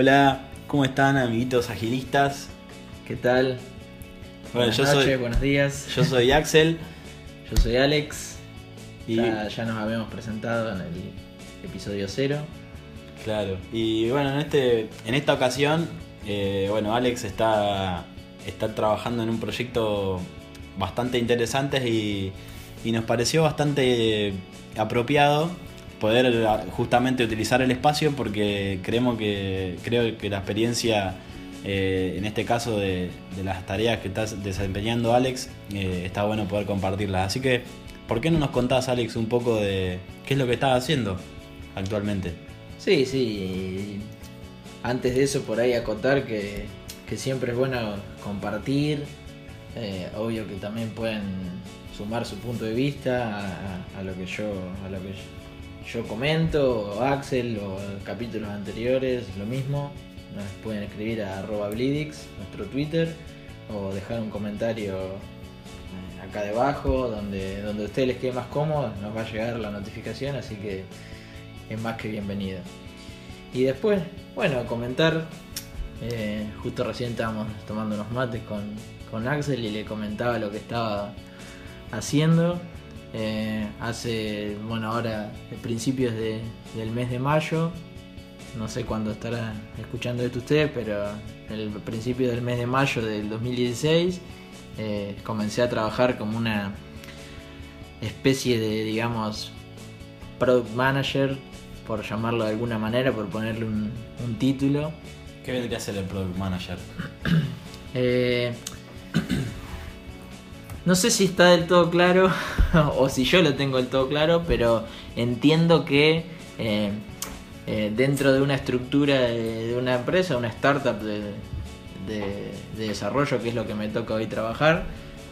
Hola, ¿cómo están amiguitos agilistas? ¿Qué tal? Bueno, Buenas yo noches, soy, buenos días. yo soy Axel Yo soy Alex. y Ya, ya nos habíamos presentado en el episodio cero. claro, y bueno, en este en esta ocasión, eh, bueno, Alex está está trabajando en un proyecto bastante interesante y, y nos pareció bastante apropiado poder ah, justamente utilizar el espacio porque creemos que creo que la experiencia eh, en este caso de, las tareas que estás desempeñando Alex eh, está bueno poder compartirlas así que ¿por qué no nos contás Alex un poco de qué es lo que estás haciendo actualmente? Sí, sí. Antes de eso, por ahí acotar que, que siempre es bueno compartir. Eh, obvio que también pueden sumar su punto de vista a, a- a lo que yo a lo que yo, comento, o Axel, o capítulos anteriores, lo mismo. Nos pueden escribir a arroba Bleedix, nuestro Twitter, o dejar un comentario eh, acá debajo, donde, donde a ustedes les quede más cómodo, nos va a llegar la notificación, así que es más que bienvenido. Y después, bueno, comentar, eh, justo recién estábamos tomando unos mates con, con Axel y le comentaba lo que estaba haciendo. Eh, hace, bueno, ahora de principios de- del mes de mayo, no sé cuándo estarán escuchando esto ustedes, pero el principio del mes de mayo del 2016 eh, comencé a trabajar como una especie de, digamos, product manager, por llamarlo de alguna manera, por ponerle un, un título. ¿Qué vendría a ser el Product Manager? Eh, no sé si está del todo claro o si yo lo tengo del todo claro, pero entiendo que eh, eh, dentro de una estructura de, una empresa, una startup de, de- de desarrollo, que es lo que me toca hoy trabajar,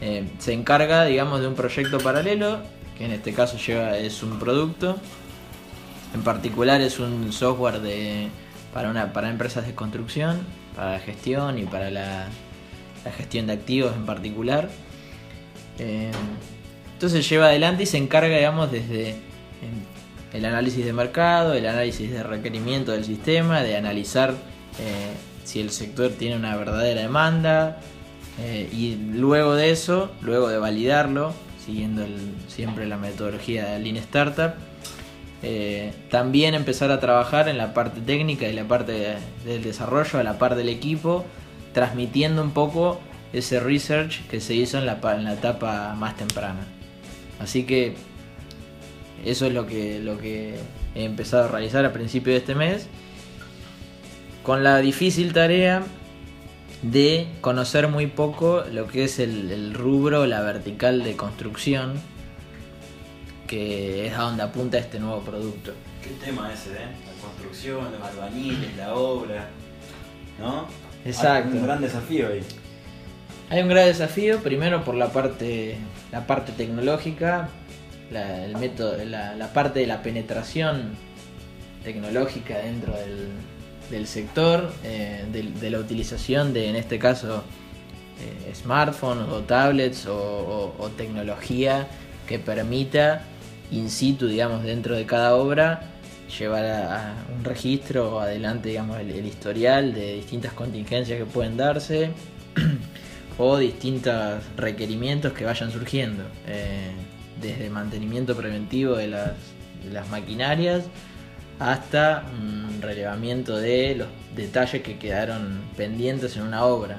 eh, se encarga, digamos, de un proyecto paralelo, que en este caso es un producto. En particular es un software de, para, una, para empresas de construcción, para la gestión y para la gestión de activos en particular. Eh, entonces lleva adelante y se encarga, digamos, desde el análisis de mercado, el análisis de requerimiento del sistema, de analizar eh, si el sector tiene una verdadera demanda eh, y luego de eso, luego de validarlo, siguiendo siempre la metodología de Lean Startup, también empezar a trabajar en la parte técnica y la parte de- del desarrollo, a la par del equipo, transmitiendo un poco ese research que se hizo en la, en la etapa más temprana. Así que eso es lo que, lo que he empezado a realizar a principio de este mes, con la difícil tarea de conocer muy poco lo que es el, el rubro, la vertical de construcción, que es a donde apunta este nuevo producto. ¿Qué tema ese, eh? La construcción, los albañiles, la obra, ¿no? Exacto. Hay un gran desafío ahí. Hay un gran desafío, primero por la parte, la parte tecnológica, la, el método, la, parte de la penetración tecnológica dentro del, sector, eh, de, la utilización de, en este caso, eh, smartphones o tablets o, o- tecnología que permita in situ, digamos, dentro de cada obra, llevar a, un registro adelante, digamos, el historial de distintas contingencias que pueden darse o distintos requerimientos que vayan surgiendo, eh, desde mantenimiento preventivo de las, maquinarias hasta un relevamiento de los detalles que quedaron pendientes en una obra,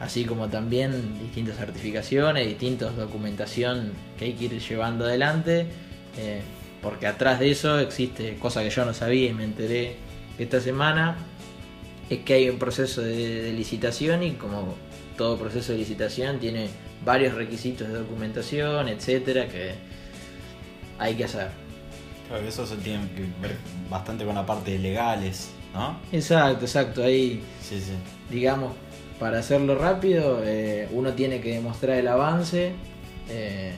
así como también distintas certificaciones, distintas documentación que hay que ir llevando adelante, eh, porque atrás de eso existe, cosa que yo no sabía y me enteré esta semana, es que hay un proceso de licitación y como todo proceso de licitación tiene varios requisitos de documentación, etcétera, que hay que hacer. Claro eso se tiene que ver bastante con la parte de legales, ¿no? Exacto, exacto. Ahí, Sí, sí. digamos, para hacerlo rápido, eh, uno tiene que demostrar el avance eh,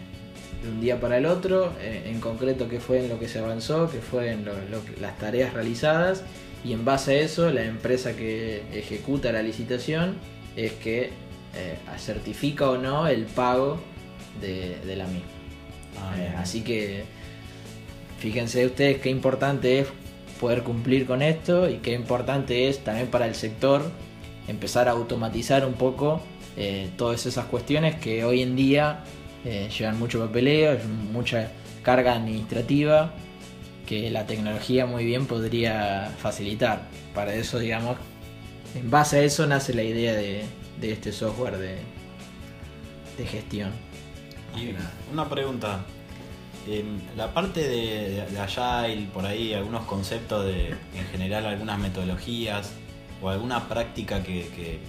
de un día para el otro, eh, en concreto qué fue en lo que se avanzó, qué fue en lo- lo que- las tareas realizadas, y en base a eso, la empresa que ejecuta la licitación es que eh, certifica o no el pago de, de la misma. Ah, Eh, así que fíjense ustedes qué importante es poder cumplir con esto y qué importante es también para el sector empezar a automatizar un poco eh, todas esas cuestiones que hoy en día eh, llevan mucho papeleo, mucha carga administrativa que la tecnología muy bien podría facilitar. Para eso, digamos, en base a eso nace la idea de, este software de, de gestión. Y una pregunta, la parte de, de, Agile, por ahí, algunos conceptos de, en general, algunas metodologías o alguna práctica que,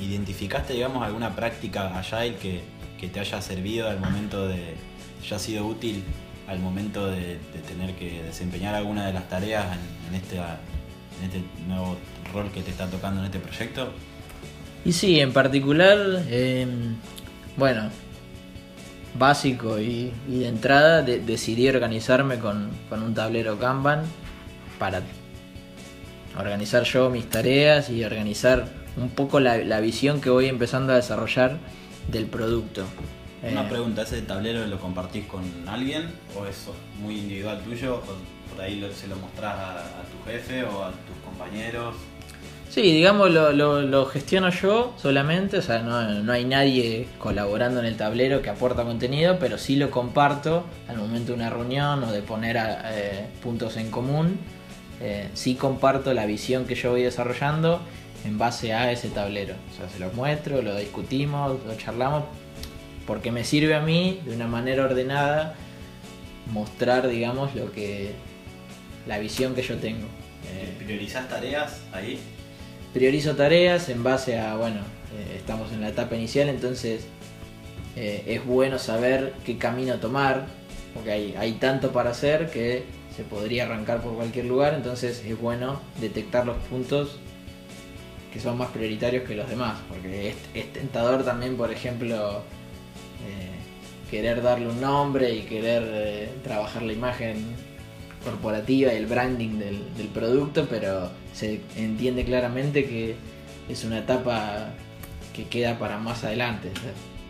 identificaste, digamos, alguna práctica Agile que, que, te haya servido al momento de, haya sido útil al momento de, tener que desempeñar alguna de las tareas en, este, en este nuevo rol que te está tocando en este proyecto? Y sí, en particular, em, bueno, básico y, de entrada decidí organizarme con, un tablero Kanban para organizar yo mis tareas y organizar un poco la, visión que voy empezando a desarrollar del producto. Una eh, pregunta, ¿ese tablero lo compartís con alguien o es muy individual tuyo? ¿O por ahí se lo mostrás a, a tu jefe o a tus compañeros? Sí, digamos, lo, gestiono yo solamente, o sea, no, hay nadie colaborando en el tablero que aporta contenido, pero sí lo comparto al momento de una reunión o de poner eh, puntos en común. Eh, sí comparto la visión que yo voy desarrollando en base a ese tablero. O sea, se lo muestro, lo discutimos, lo charlamos, porque me sirve a mí de una manera ordenada mostrar, digamos, lo que la visión que yo tengo. ¿Priorizás tareas ahí? Priorizo tareas en base a, bueno, eh, estamos en la etapa inicial, entonces eh, es bueno saber qué camino tomar, porque hay, hay tanto para hacer que se podría arrancar por cualquier lugar, entonces es bueno detectar los puntos que son más prioritarios que los demás, porque es, tentador también, por ejemplo, eh, querer darle un nombre y querer trabajar la imagen corporativa y el branding del, producto, pero se entiende claramente que es una etapa que queda para más adelante.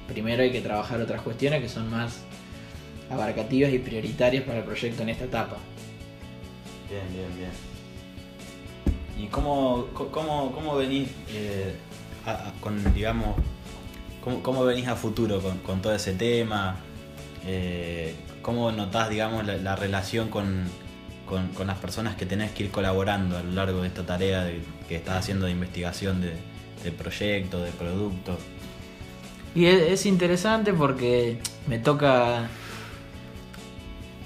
primero hay que trabajar otras cuestiones que son más abarcativas y prioritarias para el proyecto en esta etapa. Bien, bien, bien. ¿Y cómo, cómo, venís eh, con, digamos, cómo, venís a futuro con, todo ese tema? Eh, ¿Cómo notás, digamos, la relación con, con, las personas que tenés que ir colaborando a lo largo de esta tarea que estás haciendo de investigación de, proyecto, de producto. Y es, interesante porque me toca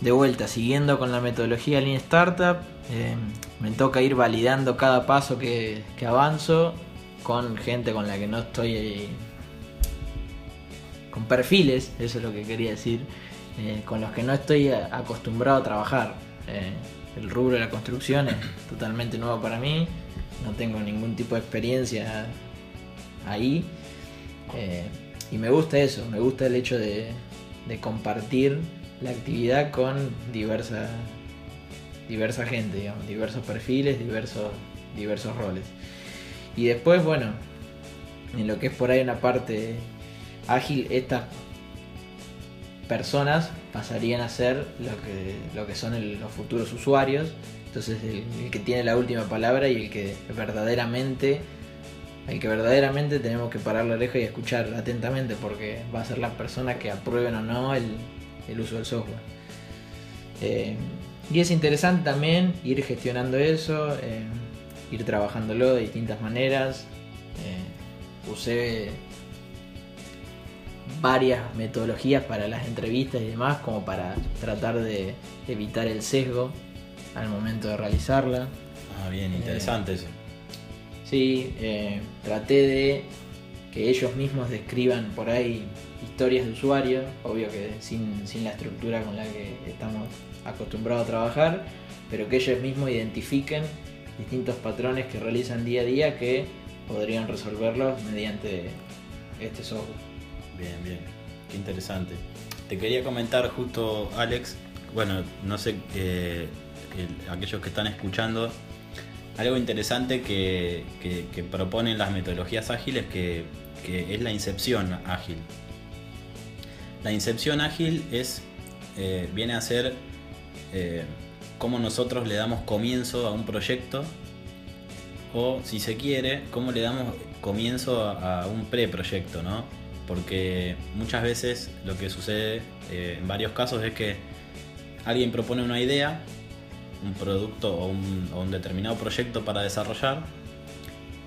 de vuelta, siguiendo con la metodología Lean Startup, eh, me toca ir validando cada paso que, avanzo con gente con la que no estoy con perfiles, eso es lo que quería decir, eh, con los que no estoy acostumbrado a trabajar. Eh, el rubro de la construcción es totalmente nuevo para mí, no tengo ningún tipo de experiencia ahí. Eh, y me gusta eso, me gusta el hecho de, compartir la actividad con diversa, diversa gente, diversos perfiles, diversos, diversos roles. Y después, bueno, en lo que es por ahí una parte ágil, estas personas pasarían a ser lo que, lo que son los futuros usuarios. Entonces el, que tiene la última palabra y el que verdaderamente el que verdaderamente tenemos que parar la oreja y escuchar atentamente porque va a ser la persona que aprueben o no el, uso del software. Eh, y es interesante también ir gestionando eso, eh, ir trabajándolo de distintas maneras. Eh, varias metodologías para las entrevistas y demás, como para tratar de evitar el sesgo al momento de realizarla. Ah, bien, interesante eso. Sí, eh, traté de que ellos mismos describan por ahí historias de usuario, obvio que sin, la estructura con la que estamos acostumbrados a trabajar, pero que ellos mismos identifiquen distintos patrones que realizan día a día que podrían resolverlos mediante este software. Bien, bien. Qué interesante. Te quería comentar justo, Alex, bueno, no sé, eh, aquellos que están escuchando, algo interesante que, proponen las metodologías ágiles que, es la incepción ágil. La incepción ágil es, eh, viene a ser eh, cómo nosotros le damos comienzo a un proyecto o si se quiere, cómo le damos comienzo a, un preproyecto, ¿no? Porque muchas veces lo que sucede eh, en varios casos es que alguien propone una idea, un producto o un, determinado proyecto para desarrollar,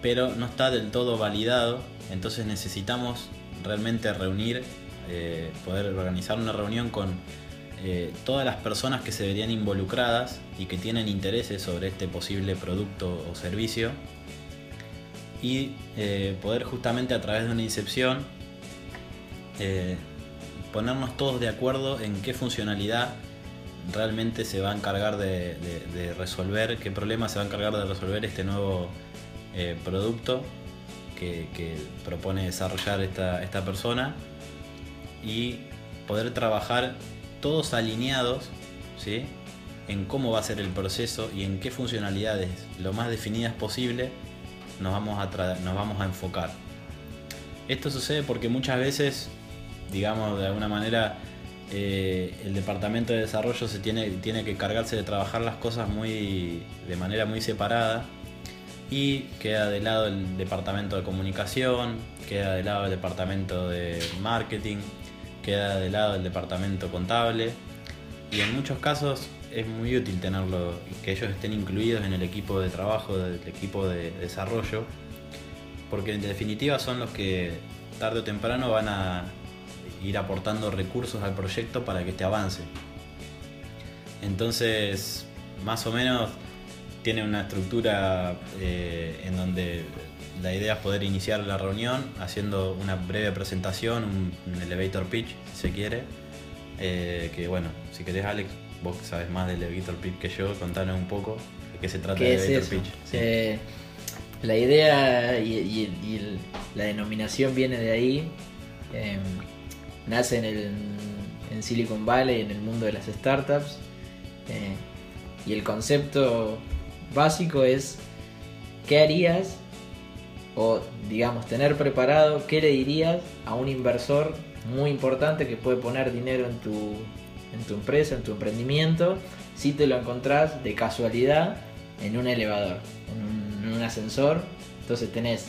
pero no está del todo validado, entonces necesitamos realmente reunir, eh, poder organizar una reunión con eh, todas las personas que se verían involucradas y que tienen intereses sobre este posible producto o servicio y poder justamente a través de una incepción eh, ponernos todos de acuerdo en qué funcionalidad realmente se va a encargar de, resolver, qué problema se va a encargar de resolver este nuevo producto que, propone desarrollar esta, esta persona y poder trabajar todos alineados ¿sí? en cómo va a ser el proceso y en qué funcionalidades lo más definidas posible nos vamos a, nos vamos a enfocar. Esto sucede porque muchas veces, digamos, de alguna manera, eh, el departamento de desarrollo se tiene, tiene que cargarse de trabajar las cosas muy, de manera muy separada y queda de lado el departamento de comunicación, queda de lado el departamento de marketing, queda de lado el departamento contable y en muchos casos es muy útil tenerlo, que ellos estén incluidos en el equipo de trabajo, del equipo de desarrollo, porque en definitiva son los que tarde o temprano van a ir aportando recursos al proyecto para que este avance. Entonces, más o menos tiene una estructura eh, en donde la idea es poder iniciar la reunión haciendo una breve presentación, un, elevator pitch, si se quiere. Eh, que bueno, si querés Alex, vos sabes más del elevator pitch que yo, contanos un poco de qué se trata el elevator pitch. Eh, la idea y, la denominación viene de ahí. Nace en, el, en Silicon Valley, en el mundo de las startups. Eh, y el concepto básico es, ¿qué harías o digamos tener preparado qué le dirías a un inversor muy importante que puede poner dinero en tu, en tu empresa, en tu emprendimiento, si te lo encontrás de casualidad en un elevador, en un, ascensor. Entonces tenés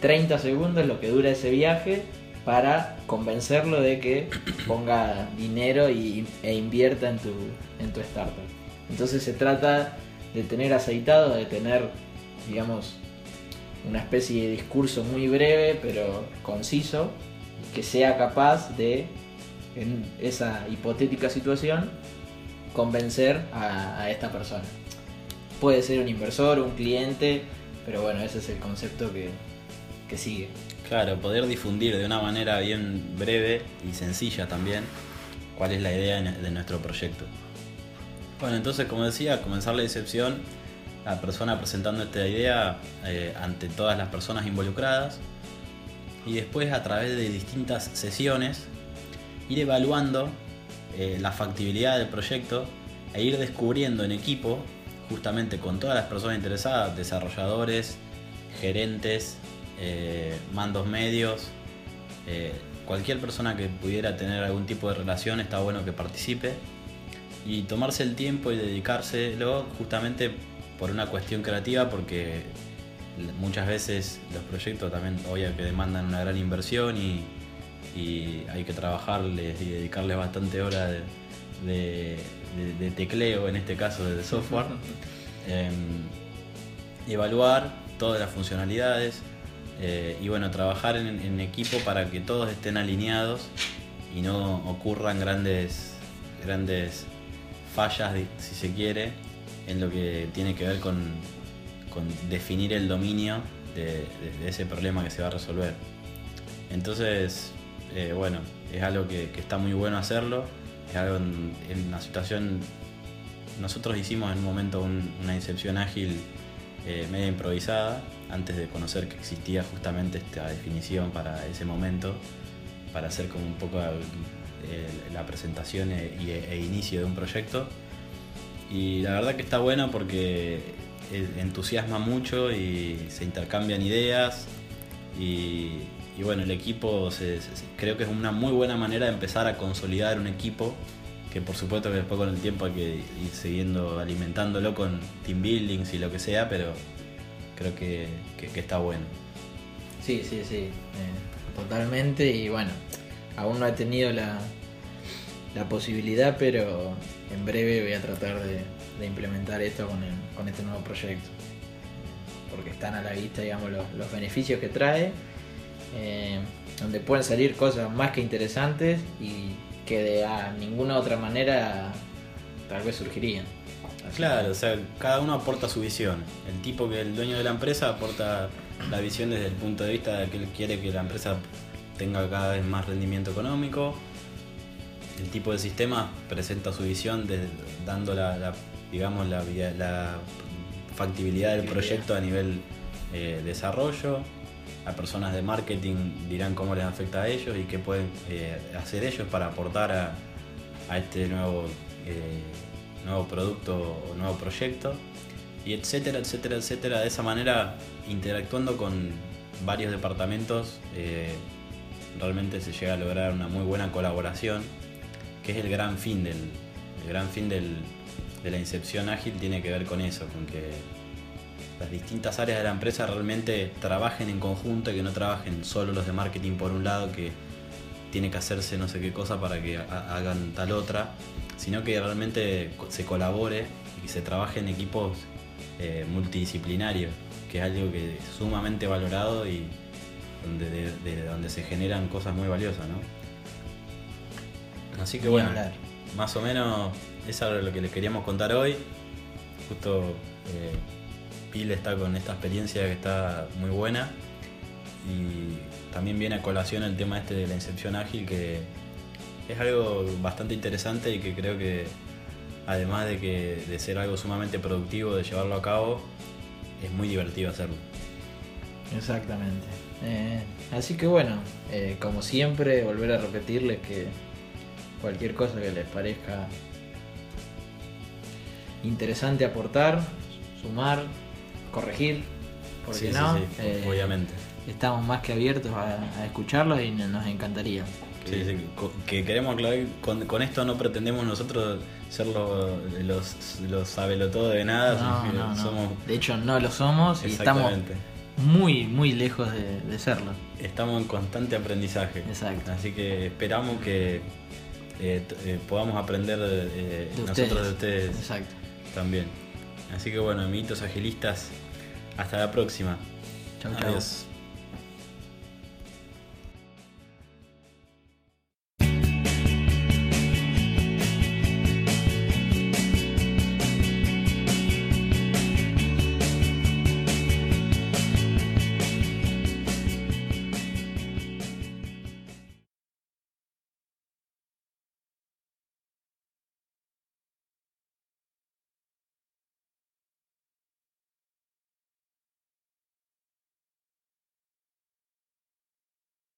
30 segundos lo que dura ese viaje para convencerlo de que ponga dinero y, e invierta en tu, en tu startup. Entonces se trata de tener aceitado, de tener, digamos, una especie de discurso muy breve pero conciso que sea capaz de, en esa hipotética situación, convencer a, esta persona. Puede ser un inversor, un cliente, pero bueno, ese es el concepto que, que sigue. Claro, poder difundir de una manera bien breve y sencilla también cuál es la idea de nuestro proyecto. Bueno, entonces como decía, comenzar la decepción la persona presentando esta idea eh, ante todas las personas involucradas y después a través de distintas sesiones ir evaluando eh, la factibilidad del proyecto e ir descubriendo en equipo, justamente con todas las personas interesadas, desarrolladores, gerentes, eh, mandos medios, cualquier persona que pudiera tener algún tipo de relación está bueno que participe y tomarse el tiempo y dedicárselo justamente por una cuestión creativa, porque muchas veces los proyectos también, obvio que demandan una gran inversión y, hay que trabajarles y dedicarles bastante horas de, tecleo, en este caso de software. Em, evaluar todas las funcionalidades eh, y bueno, trabajar en, equipo para que todos estén alineados y no ocurran grandes, grandes fallas, si se quiere, en lo que tiene que ver con, definir el dominio de, ese problema que se va a resolver. Entonces, eh, bueno, es algo que, está muy bueno hacerlo, es algo en, una situación, nosotros hicimos en un momento una incepción ágil eh, media improvisada, antes de conocer que existía justamente esta definición para ese momento, para hacer como un poco la presentación e, e inicio de un proyecto y la verdad que está bueno porque entusiasma mucho y se intercambian ideas. Y, bueno, el equipo creo que es una muy buena manera de empezar a consolidar un equipo que por supuesto que después con el tiempo hay que ir siguiendo alimentándolo con team buildings y lo que sea, pero creo que, que- está bueno. Sí, sí, sí, eh, totalmente. Y bueno, aún no he tenido la, la posibilidad, pero en breve voy a tratar de, de implementar esto con, el- con este nuevo proyecto. Porque están a la vista, digamos, los, los beneficios que trae, eh, donde pueden salir cosas más que interesantes y que de a ninguna otra manera tal vez surgirían. Así Claro, o sea, cada uno aporta su visión. El tipo que es el dueño de la empresa aporta la visión desde el punto de vista de que él quiere que la empresa tenga cada vez más rendimiento económico. El tipo de sistema presenta su visión dando la, la, digamos, la, factibilidad del proyecto a nivel eh, desarrollo. Las personas de marketing dirán cómo les afecta a ellos y qué pueden eh, hacer ellos para aportar a, a este nuevo, eh, nuevo producto o nuevo proyecto. Y etcétera, etcétera, etcétera. De esa manera, interactuando con varios departamentos, eh, realmente se llega a lograr una muy buena colaboración, que es el gran fin del, el gran fin del- de la incepción ágil tiene que ver con eso, con que las distintas áreas de la empresa realmente trabajen en conjunto y que no trabajen solo los de marketing por un lado que tiene que hacerse no sé qué cosa para que ha- hagan tal otra, sino que realmente se colabore y se trabaje en equipos eh, multidisciplinarios, que es algo que es sumamente valorado y donde, de, de donde se generan cosas muy valiosas, ¿no? Así que bueno, más o menos eso era lo que les queríamos contar hoy. Justo eh, Pil está con esta experiencia que está muy buena y también viene a colación el tema este de la incepción ágil que es algo bastante interesante y que creo que además de que de ser algo sumamente productivo de llevarlo a cabo es muy divertido hacerlo. Exactamente. Eh, así que bueno, eh, como siempre, volver a repetirles que cualquier cosa que les parezca interesante aportar, sumar, corregir, porque Sí, sí, no, sí, Eh, obviamente. estamos más que abiertos a, a escucharlos y nos encantaría. Sí, sí, que queremos aclarar, con, con esto no pretendemos nosotros ser los, los, los sabelotodo de nada, No, sino que no, no. somos De hecho, no lo somos y estamos muy, muy lejos de, de serlo. Estamos en constante aprendizaje. Exacto. Así que esperamos que eh, eh, podamos aprender eh, De nosotros ustedes. de ustedes Exacto. también. Así que bueno, amiguitos agilistas, hasta la próxima. Chau, chau. Adiós.